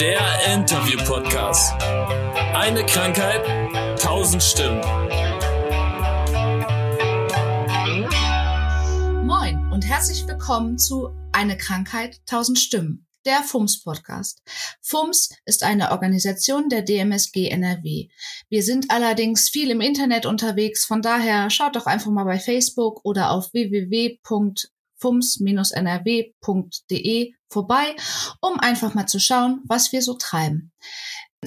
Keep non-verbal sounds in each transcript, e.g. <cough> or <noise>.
Der Interview-Podcast. Eine Krankheit, tausend Stimmen. Moin und herzlich willkommen zu Eine Krankheit, tausend Stimmen, der FUMS-Podcast. FUMS ist eine Organisation der DMSG NRW. Wir sind allerdings viel im Internet unterwegs, von daher schaut doch einfach mal bei Facebook oder auf www fums-nrw.de vorbei, um einfach mal zu schauen, was wir so treiben.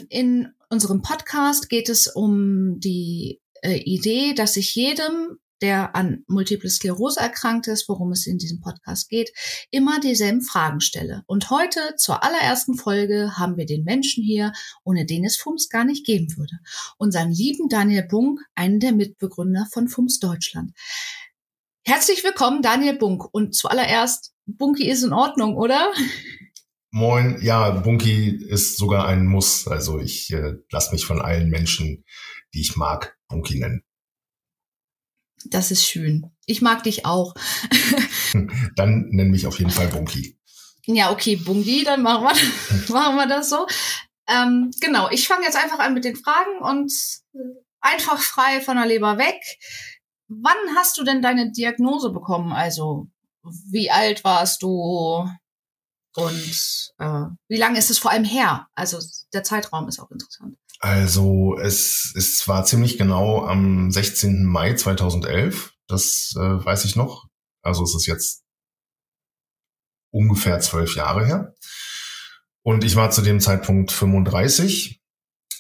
In unserem Podcast geht es um die äh, Idee, dass ich jedem, der an Multiple Sklerose erkrankt ist, worum es in diesem Podcast geht, immer dieselben Fragen stelle. Und heute zur allerersten Folge haben wir den Menschen hier, ohne den es FUMS gar nicht geben würde. Unseren lieben Daniel Bunk, einen der Mitbegründer von FUMS Deutschland. Herzlich willkommen, Daniel Bunk. Und zuallererst, Bunky ist in Ordnung, oder? Moin, ja, Bunky ist sogar ein Muss. Also ich äh, lasse mich von allen Menschen, die ich mag, Bunky nennen. Das ist schön. Ich mag dich auch. <laughs> dann nenn mich auf jeden Fall Bunky. Ja, okay, Bunky, dann machen wir, <laughs> machen wir das so. Ähm, genau, ich fange jetzt einfach an mit den Fragen und einfach frei von der Leber weg. Wann hast du denn deine Diagnose bekommen? Also, wie alt warst du? Und äh, wie lange ist es vor allem her? Also der Zeitraum ist auch interessant. Also es ist zwar ziemlich genau am 16. Mai 2011, das äh, weiß ich noch. Also es ist jetzt ungefähr zwölf Jahre her. Und ich war zu dem Zeitpunkt 35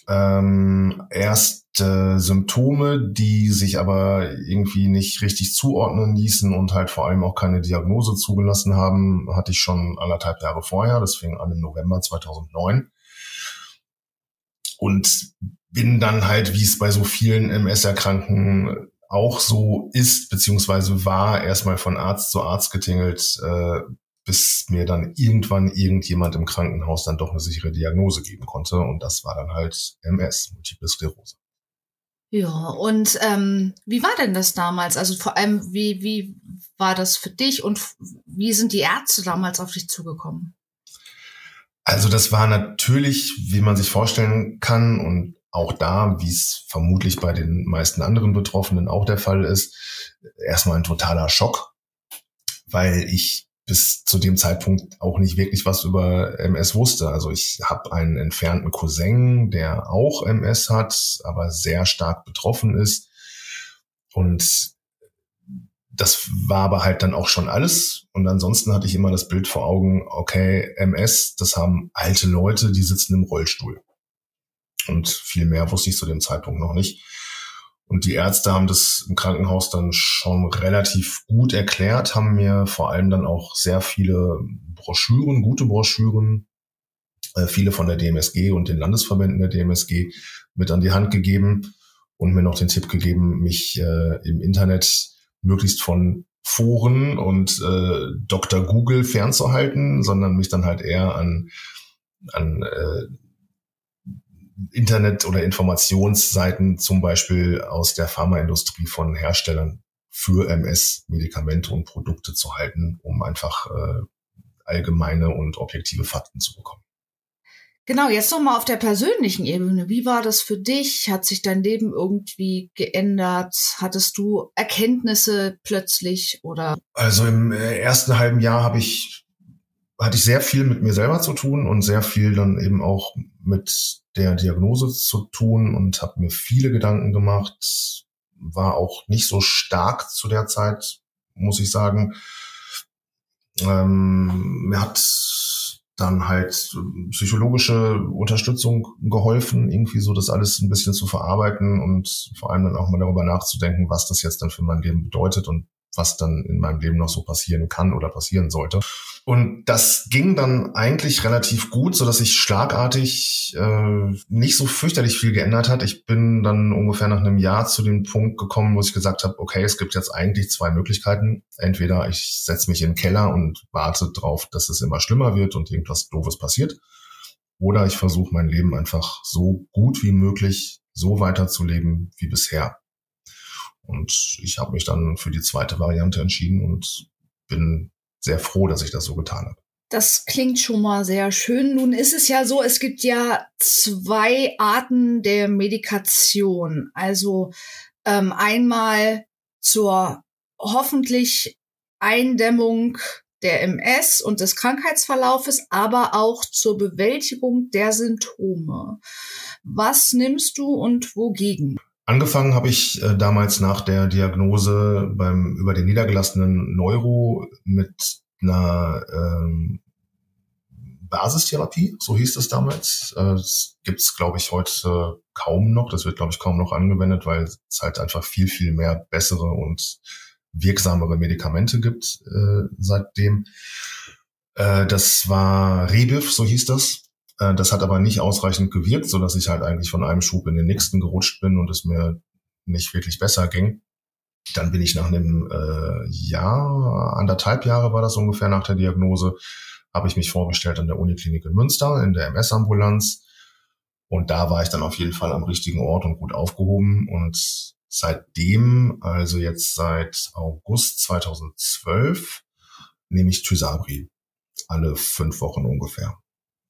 ähm, erste Symptome, die sich aber irgendwie nicht richtig zuordnen ließen und halt vor allem auch keine Diagnose zugelassen haben, hatte ich schon anderthalb Jahre vorher. Das fing an im November 2009. Und bin dann halt, wie es bei so vielen MS-Erkrankten auch so ist, beziehungsweise war, erstmal von Arzt zu Arzt getingelt, äh, bis mir dann irgendwann irgendjemand im Krankenhaus dann doch eine sichere Diagnose geben konnte. Und das war dann halt MS, Multiple Sklerose. Ja, und ähm, wie war denn das damals? Also vor allem, wie, wie war das für dich und wie sind die Ärzte damals auf dich zugekommen? Also das war natürlich, wie man sich vorstellen kann und auch da, wie es vermutlich bei den meisten anderen Betroffenen auch der Fall ist, erstmal ein totaler Schock, weil ich bis zu dem Zeitpunkt auch nicht wirklich was über MS wusste. Also ich habe einen entfernten Cousin, der auch MS hat, aber sehr stark betroffen ist. Und das war aber halt dann auch schon alles. Und ansonsten hatte ich immer das Bild vor Augen, okay, MS, das haben alte Leute, die sitzen im Rollstuhl. Und viel mehr wusste ich zu dem Zeitpunkt noch nicht. Und die Ärzte haben das im Krankenhaus dann schon relativ gut erklärt, haben mir vor allem dann auch sehr viele Broschüren, gute Broschüren, äh, viele von der DMSG und den Landesverbänden der DMSG mit an die Hand gegeben und mir noch den Tipp gegeben, mich äh, im Internet möglichst von Foren und äh, Dr. Google fernzuhalten, sondern mich dann halt eher an, an äh, Internet- oder Informationsseiten zum Beispiel aus der Pharmaindustrie von Herstellern für MS Medikamente und Produkte zu halten, um einfach äh, allgemeine und objektive Fakten zu bekommen. Genau, jetzt nochmal auf der persönlichen Ebene. Wie war das für dich? Hat sich dein Leben irgendwie geändert? Hattest du Erkenntnisse plötzlich oder? Also im äh, ersten halben Jahr habe ich hatte ich sehr viel mit mir selber zu tun und sehr viel dann eben auch mit der Diagnose zu tun und habe mir viele Gedanken gemacht, war auch nicht so stark zu der Zeit, muss ich sagen. Ähm, mir hat dann halt psychologische Unterstützung geholfen, irgendwie so das alles ein bisschen zu verarbeiten und vor allem dann auch mal darüber nachzudenken, was das jetzt dann für mein Leben bedeutet und was dann in meinem Leben noch so passieren kann oder passieren sollte. Und das ging dann eigentlich relativ gut, so dass sich schlagartig äh, nicht so fürchterlich viel geändert hat. Ich bin dann ungefähr nach einem Jahr zu dem Punkt gekommen, wo ich gesagt habe, okay, es gibt jetzt eigentlich zwei Möglichkeiten. Entweder ich setze mich in den Keller und warte drauf, dass es immer schlimmer wird und irgendwas Doofes passiert. Oder ich versuche mein Leben einfach so gut wie möglich so weiterzuleben wie bisher. Und ich habe mich dann für die zweite Variante entschieden und bin sehr froh, dass ich das so getan habe. Das klingt schon mal sehr schön. Nun ist es ja so, es gibt ja zwei Arten der Medikation. Also ähm, einmal zur hoffentlich Eindämmung der MS und des Krankheitsverlaufes, aber auch zur Bewältigung der Symptome. Was nimmst du und wogegen? Angefangen habe ich äh, damals nach der Diagnose beim über den niedergelassenen Neuro mit einer ähm, Basistherapie, so hieß es damals. Äh, das gibt es, glaube ich, heute kaum noch. Das wird, glaube ich, kaum noch angewendet, weil es halt einfach viel, viel mehr bessere und wirksamere Medikamente gibt äh, seitdem. Äh, das war Rebif, so hieß das. Äh, das hat aber nicht ausreichend gewirkt, so dass ich halt eigentlich von einem Schub in den nächsten gerutscht bin und es mir nicht wirklich besser ging. Dann bin ich nach einem äh, Jahr, anderthalb Jahre war das ungefähr nach der Diagnose, habe ich mich vorgestellt an der Uniklinik in Münster in der MS-Ambulanz. Und da war ich dann auf jeden Fall am richtigen Ort und gut aufgehoben. Und seitdem, also jetzt seit August 2012, nehme ich Tysabri alle fünf Wochen ungefähr.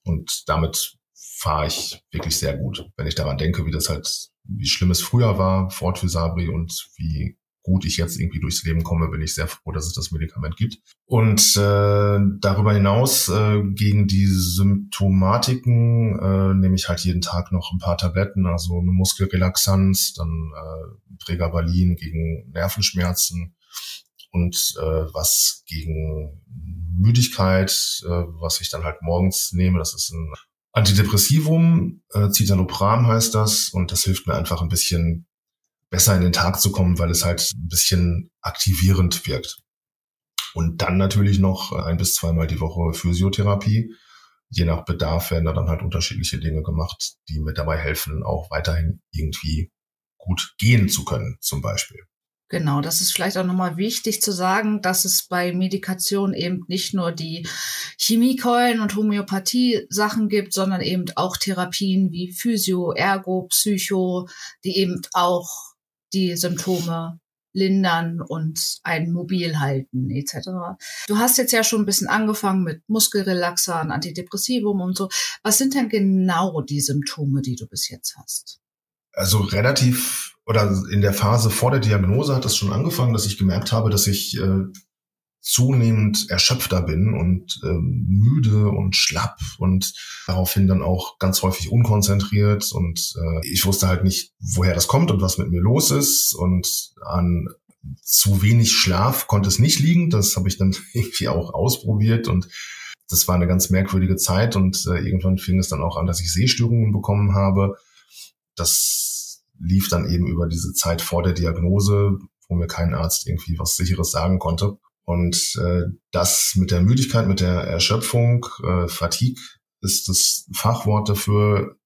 Und damit fahre ich wirklich sehr gut. Wenn ich daran denke, wie das halt, wie schlimm es früher war vor Tysabri und wie gut ich jetzt irgendwie durchs Leben komme, bin ich sehr froh, dass es das Medikament gibt. Und äh, darüber hinaus äh, gegen die Symptomatiken äh, nehme ich halt jeden Tag noch ein paar Tabletten, also eine Muskelrelaxanz, dann äh, Pregabalin gegen Nervenschmerzen und äh, was gegen Müdigkeit, äh, was ich dann halt morgens nehme. Das ist ein Antidepressivum, äh, Citalopram heißt das und das hilft mir einfach ein bisschen besser in den Tag zu kommen, weil es halt ein bisschen aktivierend wirkt. Und dann natürlich noch ein bis zweimal die Woche Physiotherapie. Je nach Bedarf werden da dann halt unterschiedliche Dinge gemacht, die mir dabei helfen, auch weiterhin irgendwie gut gehen zu können, zum Beispiel. Genau, das ist vielleicht auch nochmal wichtig zu sagen, dass es bei Medikation eben nicht nur die Chemiekeulen und Homöopathie-Sachen gibt, sondern eben auch Therapien wie Physio, Ergo, Psycho, die eben auch die Symptome lindern und einen mobil halten etc. Du hast jetzt ja schon ein bisschen angefangen mit Muskelrelaxern, Antidepressivum und so. Was sind denn genau die Symptome, die du bis jetzt hast? Also relativ oder in der Phase vor der Diagnose hat das schon angefangen, dass ich gemerkt habe, dass ich äh, zunehmend erschöpfter bin und äh, müde und schlapp und daraufhin dann auch ganz häufig unkonzentriert und äh, ich wusste halt nicht, woher das kommt und was mit mir los ist und an zu wenig Schlaf konnte es nicht liegen. Das habe ich dann <laughs> irgendwie auch ausprobiert und das war eine ganz merkwürdige Zeit und äh, irgendwann fing es dann auch an, dass ich Sehstörungen bekommen habe. Das lief dann eben über diese Zeit vor der Diagnose, wo mir kein Arzt irgendwie was Sicheres sagen konnte. Und äh, das mit der Müdigkeit, mit der Erschöpfung, äh, Fatigue ist das Fachwort dafür,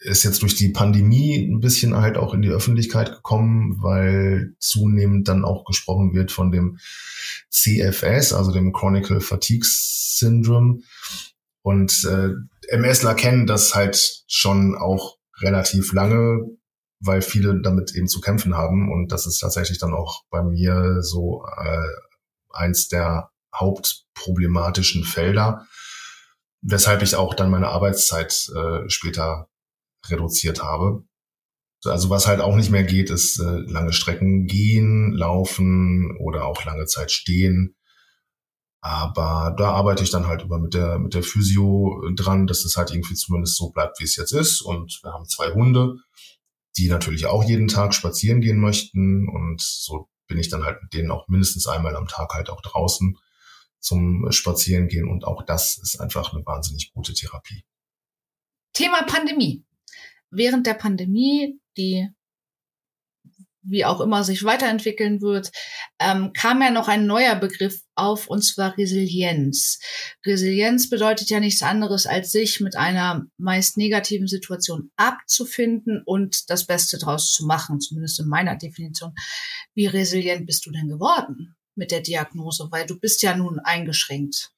ist jetzt durch die Pandemie ein bisschen halt auch in die Öffentlichkeit gekommen, weil zunehmend dann auch gesprochen wird von dem CFS, also dem Chronicle Fatigue Syndrome. Und äh, MSler kennen das halt schon auch relativ lange, weil viele damit eben zu kämpfen haben. Und das ist tatsächlich dann auch bei mir so äh, eins der hauptproblematischen Felder, weshalb ich auch dann meine Arbeitszeit äh, später reduziert habe. Also was halt auch nicht mehr geht, ist äh, lange Strecken gehen, laufen oder auch lange Zeit stehen. Aber da arbeite ich dann halt über mit der, mit der Physio dran, dass es halt irgendwie zumindest so bleibt, wie es jetzt ist. Und wir haben zwei Hunde, die natürlich auch jeden Tag spazieren gehen möchten. Und so bin ich dann halt mit denen auch mindestens einmal am Tag halt auch draußen zum Spazierengehen und auch das ist einfach eine wahnsinnig gute Therapie. Thema Pandemie. Während der Pandemie, die wie auch immer sich weiterentwickeln wird, ähm, kam ja noch ein neuer Begriff auf, und zwar Resilienz. Resilienz bedeutet ja nichts anderes, als sich mit einer meist negativen Situation abzufinden und das Beste draus zu machen, zumindest in meiner Definition. Wie resilient bist du denn geworden mit der Diagnose? Weil du bist ja nun eingeschränkt.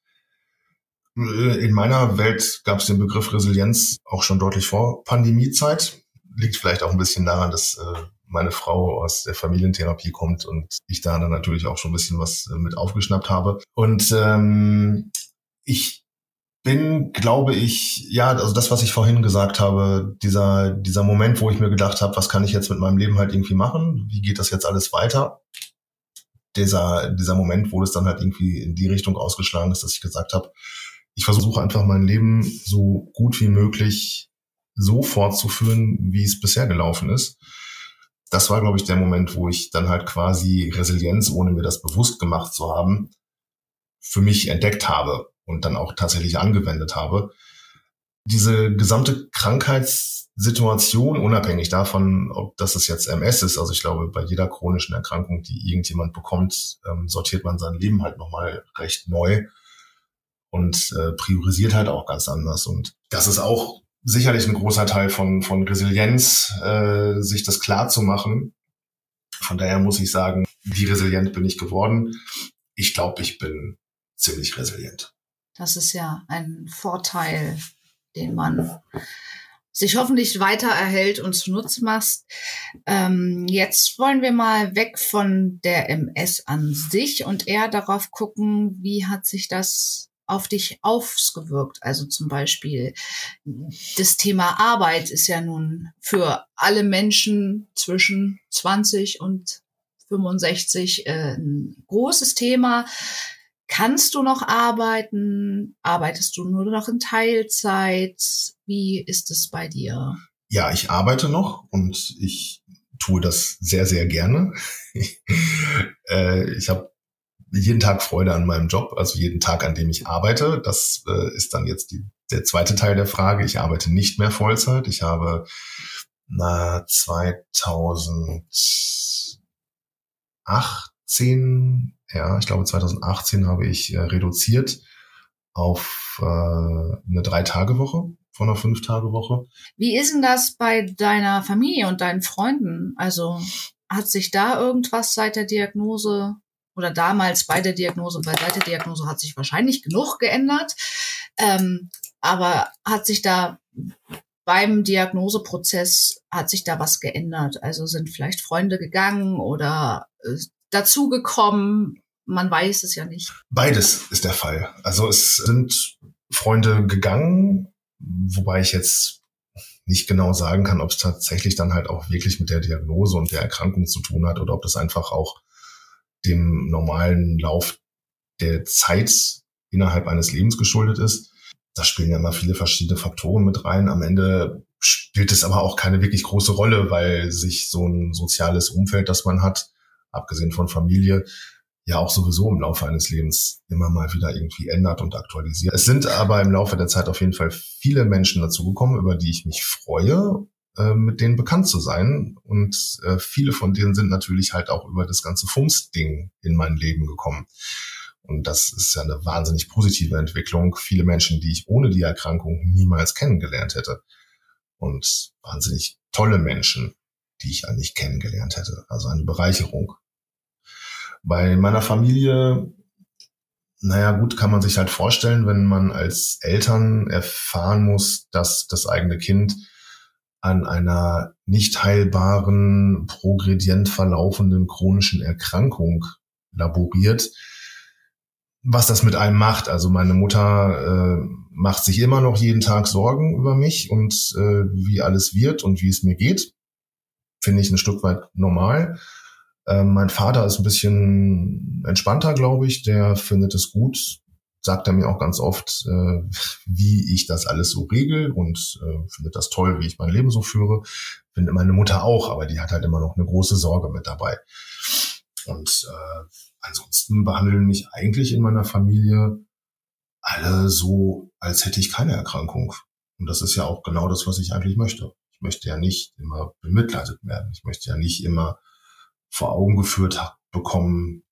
In meiner Welt gab es den Begriff Resilienz auch schon deutlich vor Pandemiezeit. Liegt vielleicht auch ein bisschen daran, dass äh, meine Frau aus der Familientherapie kommt und ich da dann natürlich auch schon ein bisschen was äh, mit aufgeschnappt habe. Und ähm, Ich bin, glaube ich, ja, also das, was ich vorhin gesagt habe, dieser, dieser Moment, wo ich mir gedacht habe, was kann ich jetzt mit meinem Leben halt irgendwie machen? Wie geht das jetzt alles weiter? Dieser, dieser Moment, wo es dann halt irgendwie in die Richtung ausgeschlagen ist, dass ich gesagt habe, ich versuche einfach mein Leben so gut wie möglich so fortzuführen, wie es bisher gelaufen ist. Das war, glaube ich, der Moment, wo ich dann halt quasi Resilienz, ohne mir das bewusst gemacht zu haben, für mich entdeckt habe und dann auch tatsächlich angewendet habe. Diese gesamte Krankheitssituation, unabhängig davon, ob das jetzt MS ist, also ich glaube, bei jeder chronischen Erkrankung, die irgendjemand bekommt, ähm, sortiert man sein Leben halt nochmal recht neu und äh, priorisiert halt auch ganz anders. Und das ist auch sicherlich ein großer Teil von, von Resilienz, äh, sich das klar zu machen. Von daher muss ich sagen, wie resilient bin ich geworden? Ich glaube, ich bin ziemlich resilient. Das ist ja ein Vorteil, den man sich hoffentlich weiter erhält und zunutze machst. Ähm, jetzt wollen wir mal weg von der MS an sich und eher darauf gucken, wie hat sich das auf dich ausgewirkt? Also zum Beispiel das Thema Arbeit ist ja nun für alle Menschen zwischen 20 und 65 äh, ein großes Thema. Kannst du noch arbeiten? Arbeitest du nur noch in Teilzeit? Wie ist es bei dir? Ja, ich arbeite noch und ich tue das sehr, sehr gerne. <laughs> äh, ich habe jeden Tag Freude an meinem Job, also jeden Tag, an dem ich arbeite. Das äh, ist dann jetzt die, der zweite Teil der Frage. Ich arbeite nicht mehr Vollzeit. Ich habe na 2018 ja, ich glaube 2018 habe ich äh, reduziert auf äh, eine Drei-Tage-Woche von einer Fünf-Tage-Woche. Wie ist denn das bei deiner Familie und deinen Freunden? Also hat sich da irgendwas seit der Diagnose oder damals bei der Diagnose, bei seit der Diagnose hat sich wahrscheinlich genug geändert. Ähm, aber hat sich da beim Diagnoseprozess hat sich da was geändert? Also sind vielleicht Freunde gegangen oder äh, dazugekommen? Man weiß es ja nicht. Beides ist der Fall. Also es sind Freunde gegangen, wobei ich jetzt nicht genau sagen kann, ob es tatsächlich dann halt auch wirklich mit der Diagnose und der Erkrankung zu tun hat oder ob das einfach auch dem normalen Lauf der Zeit innerhalb eines Lebens geschuldet ist. Da spielen ja immer viele verschiedene Faktoren mit rein. Am Ende spielt es aber auch keine wirklich große Rolle, weil sich so ein soziales Umfeld, das man hat, abgesehen von Familie, ja auch sowieso im Laufe eines Lebens immer mal wieder irgendwie ändert und aktualisiert. Es sind aber im Laufe der Zeit auf jeden Fall viele Menschen dazugekommen, über die ich mich freue, äh, mit denen bekannt zu sein. Und äh, viele von denen sind natürlich halt auch über das ganze Fums-Ding in mein Leben gekommen. Und das ist ja eine wahnsinnig positive Entwicklung. Viele Menschen, die ich ohne die Erkrankung niemals kennengelernt hätte. Und wahnsinnig tolle Menschen, die ich eigentlich kennengelernt hätte. Also eine Bereicherung. Bei meiner Familie, naja gut, kann man sich halt vorstellen, wenn man als Eltern erfahren muss, dass das eigene Kind an einer nicht heilbaren, progredient verlaufenden chronischen Erkrankung laboriert, was das mit einem macht. Also meine Mutter äh, macht sich immer noch jeden Tag Sorgen über mich und äh, wie alles wird und wie es mir geht. Finde ich ein Stück weit normal. Ähm, mein Vater ist ein bisschen entspannter, glaube ich. Der findet es gut, sagt er mir auch ganz oft, äh, wie ich das alles so regel und äh, findet das toll, wie ich mein Leben so führe. Findet meine Mutter auch, aber die hat halt immer noch eine große Sorge mit dabei. Und äh, ansonsten behandeln mich eigentlich in meiner Familie alle so, als hätte ich keine Erkrankung. Und das ist ja auch genau das, was ich eigentlich möchte. Ich möchte ja nicht immer bemitleidet werden. Ich möchte ja nicht immer vor Augen geführt bekommen,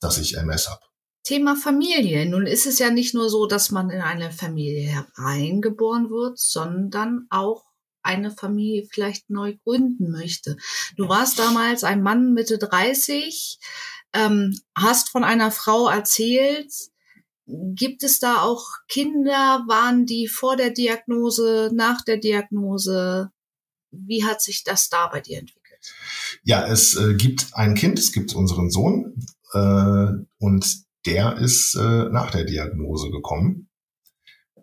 dass ich MS habe. Thema Familie. Nun ist es ja nicht nur so, dass man in eine Familie hereingeboren wird, sondern auch eine Familie vielleicht neu gründen möchte. Du warst damals ein Mann Mitte 30, ähm, hast von einer Frau erzählt. Gibt es da auch Kinder? Waren die vor der Diagnose, nach der Diagnose? Wie hat sich das da bei dir entwickelt? Ja, es äh, gibt ein Kind, es gibt unseren Sohn äh, und der ist äh, nach der Diagnose gekommen.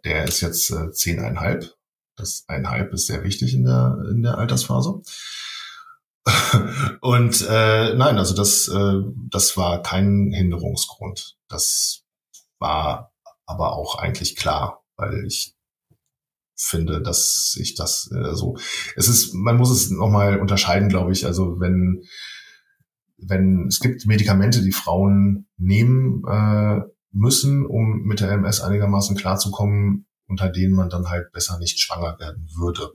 der ist jetzt äh, zehneinhalb. Das einhalb ist sehr wichtig in der, in der Altersphase. <laughs> Und äh, nein, also das, äh, das war kein Hinderungsgrund. Das war aber auch eigentlich klar, weil ich finde, dass ich das äh, so. Es ist, man muss es nochmal unterscheiden, glaube ich. Also wenn wenn es gibt Medikamente, die Frauen nehmen äh, müssen, um mit der MS einigermaßen klarzukommen, unter denen man dann halt besser nicht schwanger werden würde.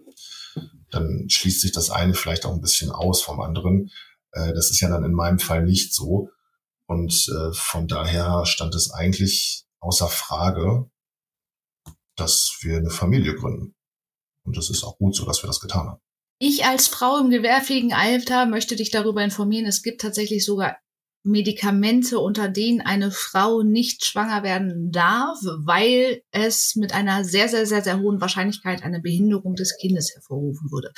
Dann schließt sich das eine vielleicht auch ein bisschen aus vom anderen. Äh, das ist ja dann in meinem Fall nicht so. Und äh, von daher stand es eigentlich außer Frage, dass wir eine Familie gründen. Und das ist auch gut so, dass wir das getan haben. Ich als Frau im gewehrfähigen Alter möchte dich darüber informieren, es gibt tatsächlich sogar Medikamente, unter denen eine Frau nicht schwanger werden darf, weil es mit einer sehr, sehr, sehr, sehr hohen Wahrscheinlichkeit eine Behinderung des Kindes hervorrufen würde.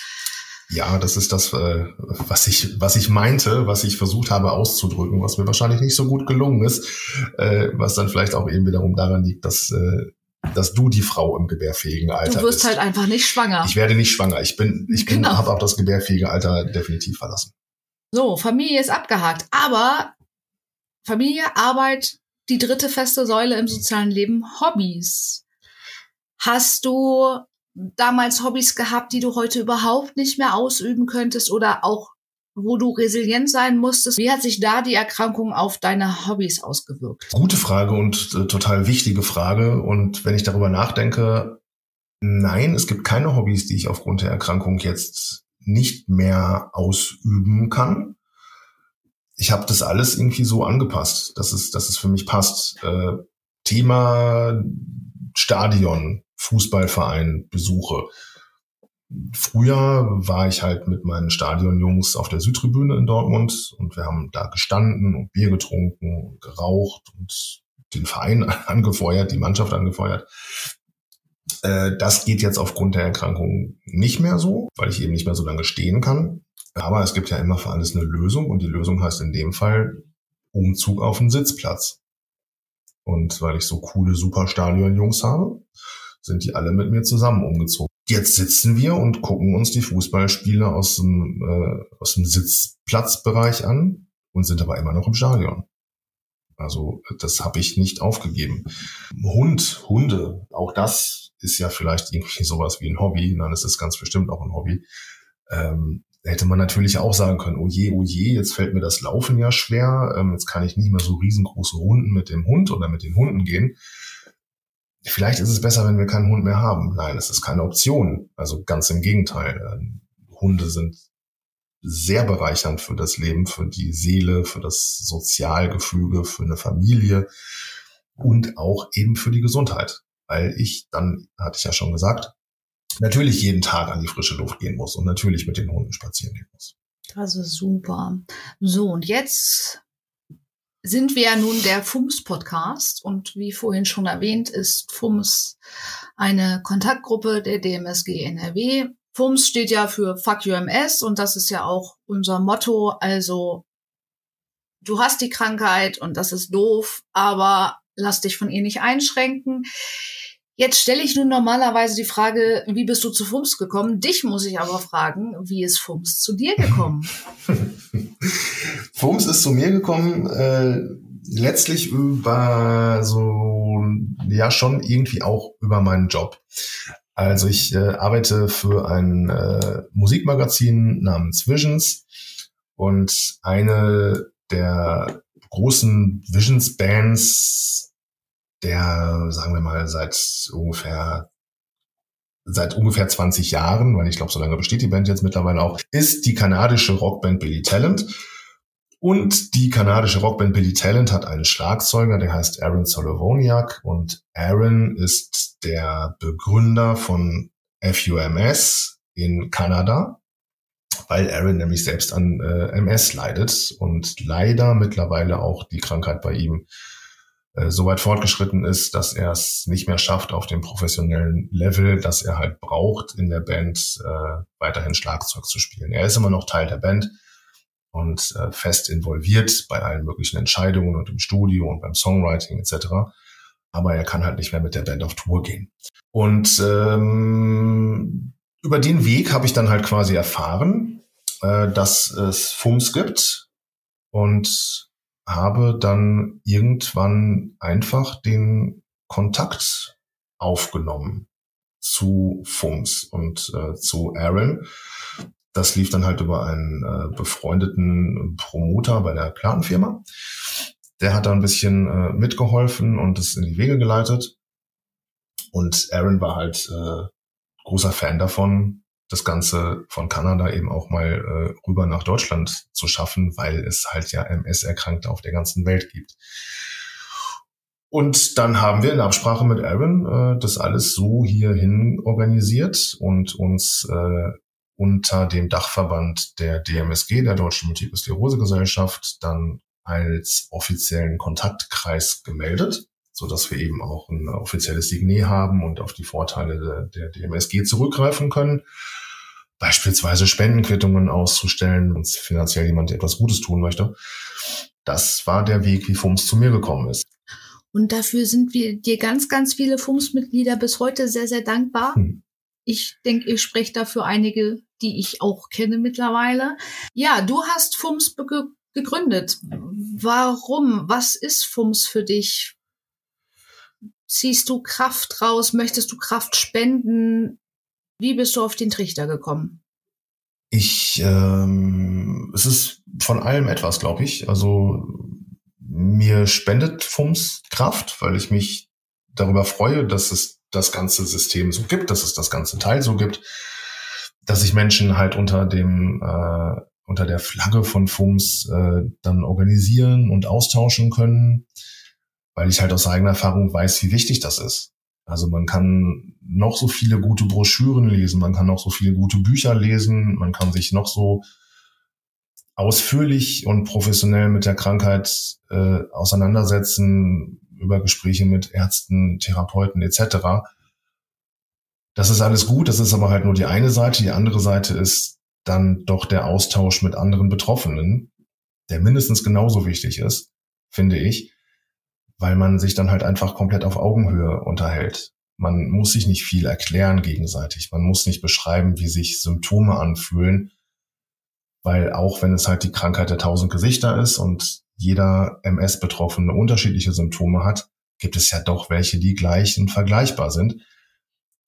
Ja, das ist das, äh, was ich, was ich meinte, was ich versucht habe auszudrücken, was mir wahrscheinlich nicht so gut gelungen ist, äh, was dann vielleicht auch eben wiederum daran liegt, dass äh, dass du die Frau im gebärfähigen Alter bist. Du wirst bist. halt einfach nicht schwanger. Ich werde nicht schwanger. Ich bin, ich bin, genau. habe auch das gebärfähige Alter definitiv verlassen. So, Familie ist abgehakt. Aber Familie, Arbeit, die dritte feste Säule im sozialen Leben, Hobbys. Hast du damals Hobbys gehabt, die du heute überhaupt nicht mehr ausüben könntest oder auch wo du resilient sein musstest. Wie hat sich da die Erkrankung auf deine Hobbys ausgewirkt? Gute Frage und äh, total wichtige Frage. Und wenn ich darüber nachdenke, nein, es gibt keine Hobbys, die ich aufgrund der Erkrankung jetzt nicht mehr ausüben kann. Ich habe das alles irgendwie so angepasst, dass es, dass es für mich passt. Äh, Thema Stadion, Fußballverein, Besuche Früher war ich halt mit meinen Stadionjungs auf der Südtribüne in Dortmund und wir haben da gestanden und Bier getrunken und geraucht und den Verein <laughs> angefeuert, die Mannschaft angefeuert. Äh, das geht jetzt aufgrund der Erkrankung nicht mehr so, weil ich eben nicht mehr so lange stehen kann. Aber es gibt ja immer für alles eine Lösung und die Lösung heißt in dem Fall Umzug auf den Sitzplatz. Und weil ich so coole Superstadion-Jungs habe, sind die alle mit mir zusammen umgezogen. Jetzt sitzen wir und gucken uns die Fußballspiele aus dem, äh, aus dem Sitzplatzbereich an und sind aber immer noch im Stadion. Also das habe ich nicht aufgegeben. Hund, Hunde, auch das ist ja vielleicht irgendwie sowas wie ein Hobby. Nein, es ist ganz bestimmt auch ein Hobby. Ähm, hätte man natürlich auch sagen können, oh je, oh je, jetzt fällt mir das Laufen ja schwer. Ähm, jetzt kann ich nicht mehr so riesengroße Runden mit dem Hund oder mit den Hunden gehen vielleicht ist es besser, wenn wir keinen Hund mehr haben. Nein, es ist keine Option. Also ganz im Gegenteil. Ähm, Hunde sind sehr bereichernd für das Leben, für die Seele, für das Sozialgefüge, für eine Familie und auch eben für die Gesundheit. Weil ich dann, hatte ich ja schon gesagt, natürlich jeden Tag an die frische Luft gehen muss und natürlich mit den Hunden spazieren gehen muss. Das ist super. So, und jetzt sind wir ja nun der FUMS-Podcast und wie vorhin schon erwähnt, ist FUMS eine Kontaktgruppe der DMSG NRW. FUMS steht ja für Fuck UMS und das ist ja auch unser Motto. Also du hast die Krankheit und das ist doof, aber lass dich von ihr nicht einschränken. Jetzt stelle ich nun normalerweise die Frage, wie bist du zu FUMS gekommen? Dich muss ich aber fragen, wie ist FUMS zu dir gekommen? <laughs> FUMS ist zu mir gekommen, äh, letztlich über so, ja schon irgendwie auch über meinen Job. Also ich äh, arbeite für ein äh, Musikmagazin namens Visions und eine der großen Visions Bands der, sagen wir mal, seit ungefähr seit ungefähr 20 Jahren, weil ich glaube, so lange besteht die Band jetzt mittlerweile auch, ist die kanadische Rockband Billy Talent. Und die kanadische Rockband Billy Talent hat einen Schlagzeuger, der heißt Aaron Solovoniak. Und Aaron ist der Begründer von FUMS in Kanada, weil Aaron nämlich selbst an äh, MS leidet und leider mittlerweile auch die Krankheit bei ihm äh, so weit fortgeschritten ist, dass er es nicht mehr schafft auf dem professionellen Level, dass er halt braucht, in der Band äh, weiterhin Schlagzeug zu spielen. Er ist immer noch Teil der Band und äh, fest involviert bei allen möglichen Entscheidungen und im Studio und beim Songwriting etc. aber er kann halt nicht mehr mit der Band auf Tour gehen. Und ähm, über den Weg habe ich dann halt quasi erfahren, äh, dass es FUMS gibt und habe dann irgendwann einfach den Kontakt aufgenommen zu FUMS und äh, zu Aaron. Das lief dann halt über einen äh, befreundeten Promoter bei der Plattenfirma. Der hat da ein bisschen äh, mitgeholfen und es in die Wege geleitet. Und Aaron war halt äh, großer Fan davon, das Ganze von Kanada eben auch mal äh, rüber nach Deutschland zu schaffen, weil es halt ja MS-Erkrankte auf der ganzen Welt gibt. Und dann haben wir in Absprache mit Aaron äh, das alles so hierhin organisiert und uns äh, unter dem Dachverband der DMSG, der Deutschen Multiple Sklerose Gesellschaft, dann als offiziellen Kontaktkreis gemeldet, so dass wir eben auch ein offizielles Signet haben und auf die Vorteile der, der DMSG zurückgreifen können. Beispielsweise Spendenquittungen auszustellen, wenn finanziell jemand etwas Gutes tun möchte. Das war der Weg, wie FUMS zu mir gekommen ist. Und dafür sind wir dir ganz, ganz viele FUMS-Mitglieder bis heute sehr, sehr dankbar. Hm. Ich denke, ich spreche dafür einige, die ich auch kenne mittlerweile. Ja, du hast FUMS gegründet. Warum? Was ist FUMS für dich? Ziehst du Kraft raus? Möchtest du Kraft spenden? Wie bist du auf den Trichter gekommen? Ich, ähm, es ist von allem etwas, glaube ich. Also mir spendet FUMS Kraft, weil ich mich darüber freue, dass es das ganze System so gibt, dass es das ganze Teil so gibt, dass sich Menschen halt unter dem äh, unter der Flagge von FUMS äh, dann organisieren und austauschen können, weil ich halt aus eigener Erfahrung weiß, wie wichtig das ist. Also man kann noch so viele gute Broschüren lesen, man kann noch so viele gute Bücher lesen, man kann sich noch so ausführlich und professionell mit der Krankheit äh, auseinandersetzen, über Gespräche mit Ärzten, Therapeuten etc. Das ist alles gut, das ist aber halt nur die eine Seite. Die andere Seite ist dann doch der Austausch mit anderen Betroffenen, der mindestens genauso wichtig ist, finde ich, weil man sich dann halt einfach komplett auf Augenhöhe unterhält. Man muss sich nicht viel erklären gegenseitig. Man muss nicht beschreiben, wie sich Symptome anfühlen, weil auch wenn es halt die Krankheit der tausend Gesichter ist und jeder MS-Betroffene unterschiedliche Symptome hat, gibt es ja doch welche, die gleich und vergleichbar sind.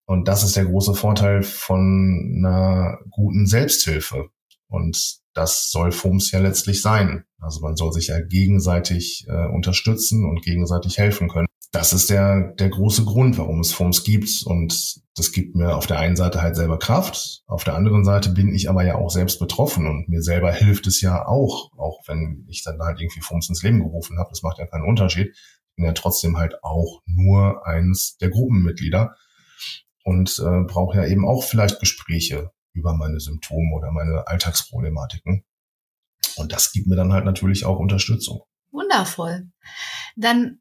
Und das ist der große Vorteil von einer guten Selbsthilfe. Und das soll FOMS ja letztlich sein. Also man soll sich ja gegenseitig äh, unterstützen und gegenseitig helfen können das ist der, der große Grund, warum es Fonds gibt. Und das gibt mir auf der einen Seite halt selber Kraft. Auf der anderen Seite bin ich aber ja auch selbst betroffen und mir selber hilft es ja auch, auch wenn ich dann halt irgendwie Fonds ins Leben gerufen habe. Das macht ja keinen Unterschied. Ich bin ja trotzdem halt auch nur eins der Gruppenmitglieder und äh, brauche ja eben auch vielleicht Gespräche über meine Symptome oder meine Alltagsproblematiken. Und das gibt mir dann halt natürlich auch Unterstützung. Wundervoll. Dann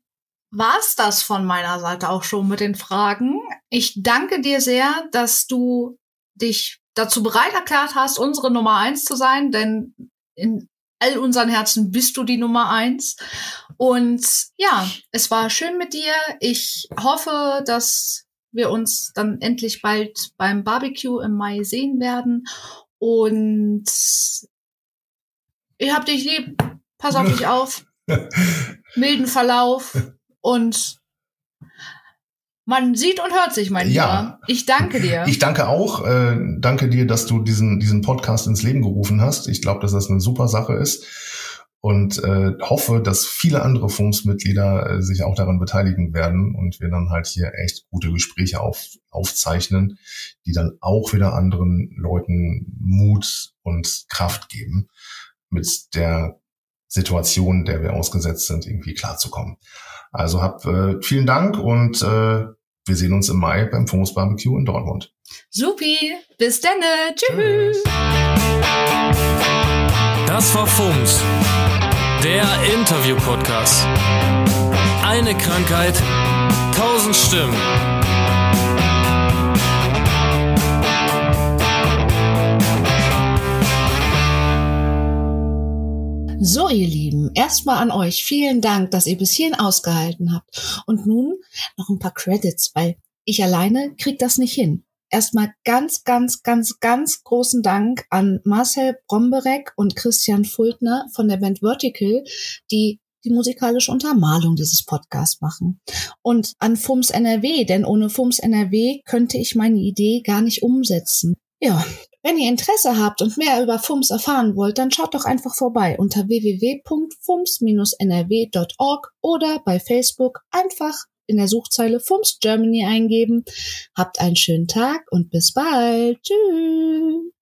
war's das von meiner Seite auch schon mit den Fragen. Ich danke dir sehr, dass du dich dazu bereit erklärt hast, unsere Nummer eins zu sein, denn in all unseren Herzen bist du die Nummer eins. Und ja, es war schön mit dir. Ich hoffe, dass wir uns dann endlich bald beim Barbecue im Mai sehen werden. Und ich hab dich lieb. Pass auf dich auf. <laughs> Milden Verlauf. Und man sieht und hört sich, mein ja. Lieber. Ich danke dir. Ich danke auch. Äh, danke dir, dass du diesen, diesen Podcast ins Leben gerufen hast. Ich glaube, dass das eine super Sache ist. Und äh, hoffe, dass viele andere FUMS-Mitglieder äh, sich auch daran beteiligen werden und wir dann halt hier echt gute Gespräche auf, aufzeichnen, die dann auch wieder anderen Leuten Mut und Kraft geben, mit der Situation, der wir ausgesetzt sind, irgendwie klarzukommen. Also hab äh, vielen Dank und äh, wir sehen uns im Mai beim Fumos Barbecue in Dortmund. Supi, bis dann, tschüss. Das war Fums, der Interview-Podcast. Eine Krankheit, tausend Stimmen. So, ihr Lieben, erstmal an euch vielen Dank, dass ihr bis hierhin ausgehalten habt. Und nun noch ein paar Credits, weil ich alleine krieg das nicht hin. Erstmal ganz, ganz, ganz, ganz großen Dank an Marcel Bromberek und Christian Fultner von der Band Vertical, die die musikalische Untermalung dieses Podcasts machen. Und an FUMS NRW, denn ohne FUMS NRW könnte ich meine Idee gar nicht umsetzen. Ja, wenn ihr Interesse habt und mehr über FUMS erfahren wollt, dann schaut doch einfach vorbei unter www.fums-nrw.org oder bei Facebook einfach in der Suchzeile FUMS Germany eingeben. Habt einen schönen Tag und bis bald. Tschüss.